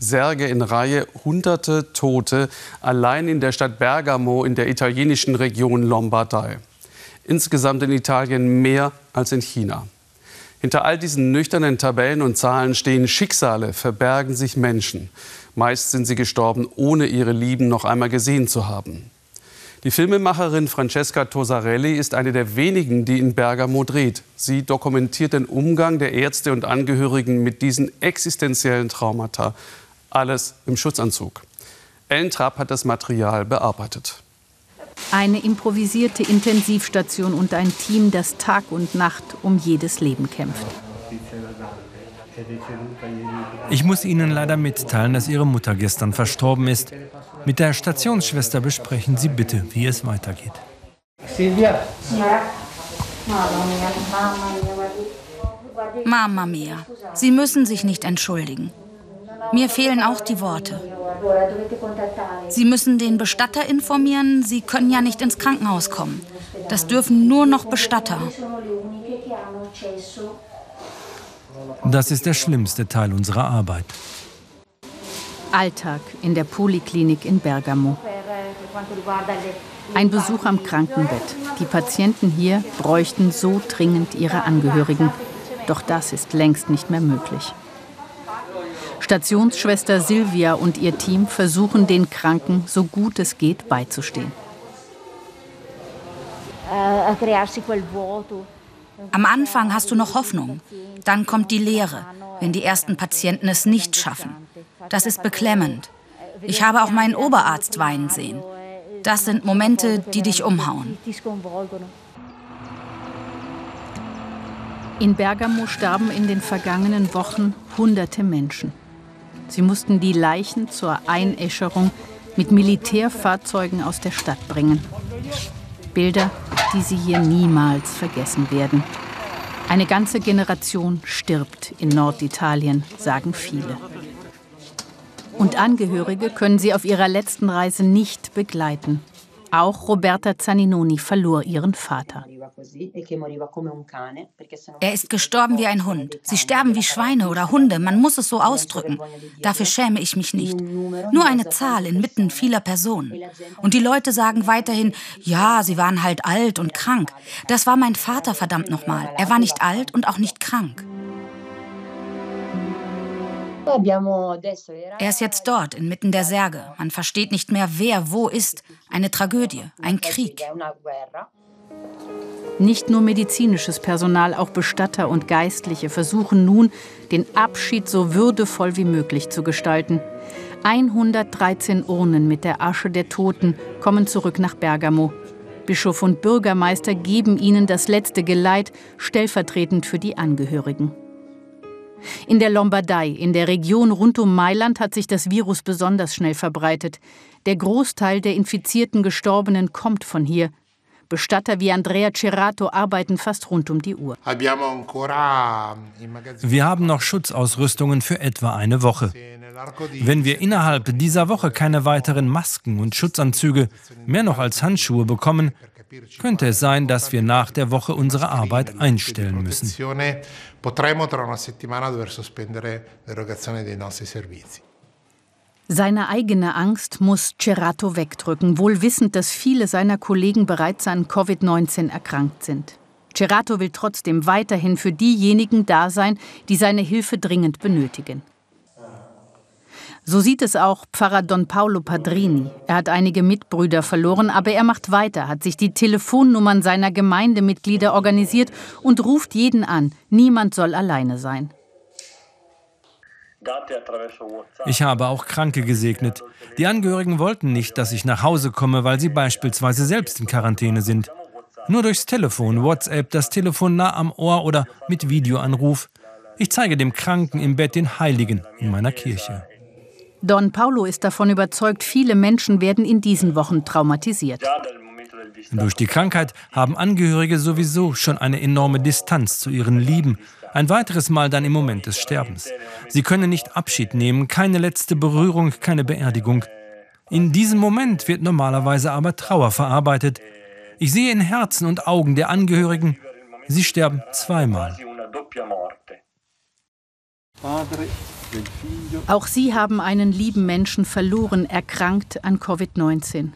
Särge in Reihe, hunderte Tote, allein in der Stadt Bergamo in der italienischen Region Lombardei. Insgesamt in Italien mehr als in China. Hinter all diesen nüchternen Tabellen und Zahlen stehen Schicksale, verbergen sich Menschen. Meist sind sie gestorben, ohne ihre Lieben noch einmal gesehen zu haben. Die Filmemacherin Francesca Tosarelli ist eine der wenigen, die in Bergamo dreht. Sie dokumentiert den Umgang der Ärzte und Angehörigen mit diesen existenziellen Traumata. Alles im Schutzanzug. Ellen Trapp hat das Material bearbeitet. Eine improvisierte Intensivstation und ein Team, das Tag und Nacht um jedes Leben kämpft. Ich muss Ihnen leider mitteilen, dass Ihre Mutter gestern verstorben ist. Mit der Stationsschwester besprechen Sie bitte, wie es weitergeht. Silvia. Mama mia, Sie müssen sich nicht entschuldigen. Mir fehlen auch die Worte. Sie müssen den Bestatter informieren, Sie können ja nicht ins Krankenhaus kommen. Das dürfen nur noch Bestatter. Das ist der schlimmste Teil unserer Arbeit. Alltag in der Poliklinik in Bergamo. Ein Besuch am Krankenbett. Die Patienten hier bräuchten so dringend ihre Angehörigen. Doch das ist längst nicht mehr möglich. Stationsschwester Silvia und ihr Team versuchen den Kranken so gut es geht beizustehen. Am Anfang hast du noch Hoffnung. Dann kommt die Leere, wenn die ersten Patienten es nicht schaffen. Das ist beklemmend. Ich habe auch meinen Oberarzt weinen sehen. Das sind Momente, die dich umhauen. In Bergamo starben in den vergangenen Wochen hunderte Menschen. Sie mussten die Leichen zur Einäscherung mit Militärfahrzeugen aus der Stadt bringen. Bilder, die sie hier niemals vergessen werden. Eine ganze Generation stirbt in Norditalien, sagen viele. Und Angehörige können sie auf ihrer letzten Reise nicht begleiten. Auch Roberta Zaninoni verlor ihren Vater. Er ist gestorben wie ein Hund. Sie sterben wie Schweine oder Hunde. Man muss es so ausdrücken. Dafür schäme ich mich nicht. Nur eine Zahl inmitten vieler Personen. Und die Leute sagen weiterhin, ja, sie waren halt alt und krank. Das war mein Vater, verdammt nochmal. Er war nicht alt und auch nicht krank. Er ist jetzt dort, inmitten der Särge. Man versteht nicht mehr, wer wo ist. Eine Tragödie, ein Krieg. Nicht nur medizinisches Personal, auch Bestatter und Geistliche versuchen nun, den Abschied so würdevoll wie möglich zu gestalten. 113 Urnen mit der Asche der Toten kommen zurück nach Bergamo. Bischof und Bürgermeister geben ihnen das letzte Geleit, stellvertretend für die Angehörigen. In der Lombardei, in der Region rund um Mailand, hat sich das Virus besonders schnell verbreitet. Der Großteil der infizierten Gestorbenen kommt von hier. Bestatter wie Andrea Cerato arbeiten fast rund um die Uhr. Wir haben noch Schutzausrüstungen für etwa eine Woche. Wenn wir innerhalb dieser Woche keine weiteren Masken und Schutzanzüge, mehr noch als Handschuhe bekommen, könnte es sein, dass wir nach der Woche unsere Arbeit einstellen müssen. Seine eigene Angst muss Cerato wegdrücken, wohl wissend, dass viele seiner Kollegen bereits an Covid-19 erkrankt sind. Cerato will trotzdem weiterhin für diejenigen da sein, die seine Hilfe dringend benötigen. So sieht es auch Pfarrer Don Paolo Padrini. Er hat einige Mitbrüder verloren, aber er macht weiter, hat sich die Telefonnummern seiner Gemeindemitglieder organisiert und ruft jeden an. Niemand soll alleine sein. Ich habe auch Kranke gesegnet. Die Angehörigen wollten nicht, dass ich nach Hause komme, weil sie beispielsweise selbst in Quarantäne sind. Nur durchs Telefon, WhatsApp, das Telefon nah am Ohr oder mit Videoanruf. Ich zeige dem Kranken im Bett den Heiligen in meiner Kirche. Don Paulo ist davon überzeugt, viele Menschen werden in diesen Wochen traumatisiert. Durch die Krankheit haben Angehörige sowieso schon eine enorme Distanz zu ihren Lieben. Ein weiteres Mal dann im Moment des Sterbens. Sie können nicht Abschied nehmen, keine letzte Berührung, keine Beerdigung. In diesem Moment wird normalerweise aber Trauer verarbeitet. Ich sehe in Herzen und Augen der Angehörigen, sie sterben zweimal. Padre Auch sie haben einen lieben Menschen verloren, erkrankt an Covid-19.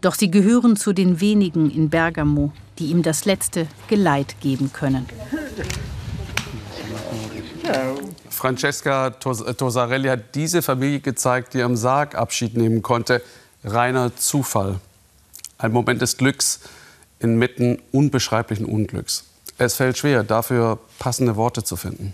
Doch sie gehören zu den wenigen in Bergamo, die ihm das letzte Geleit geben können. Francesca Tosarelli hat diese Familie gezeigt, die am Sarg Abschied nehmen konnte. Reiner Zufall. Ein Moment des Glücks inmitten unbeschreiblichen Unglücks. Es fällt schwer, dafür passende Worte zu finden.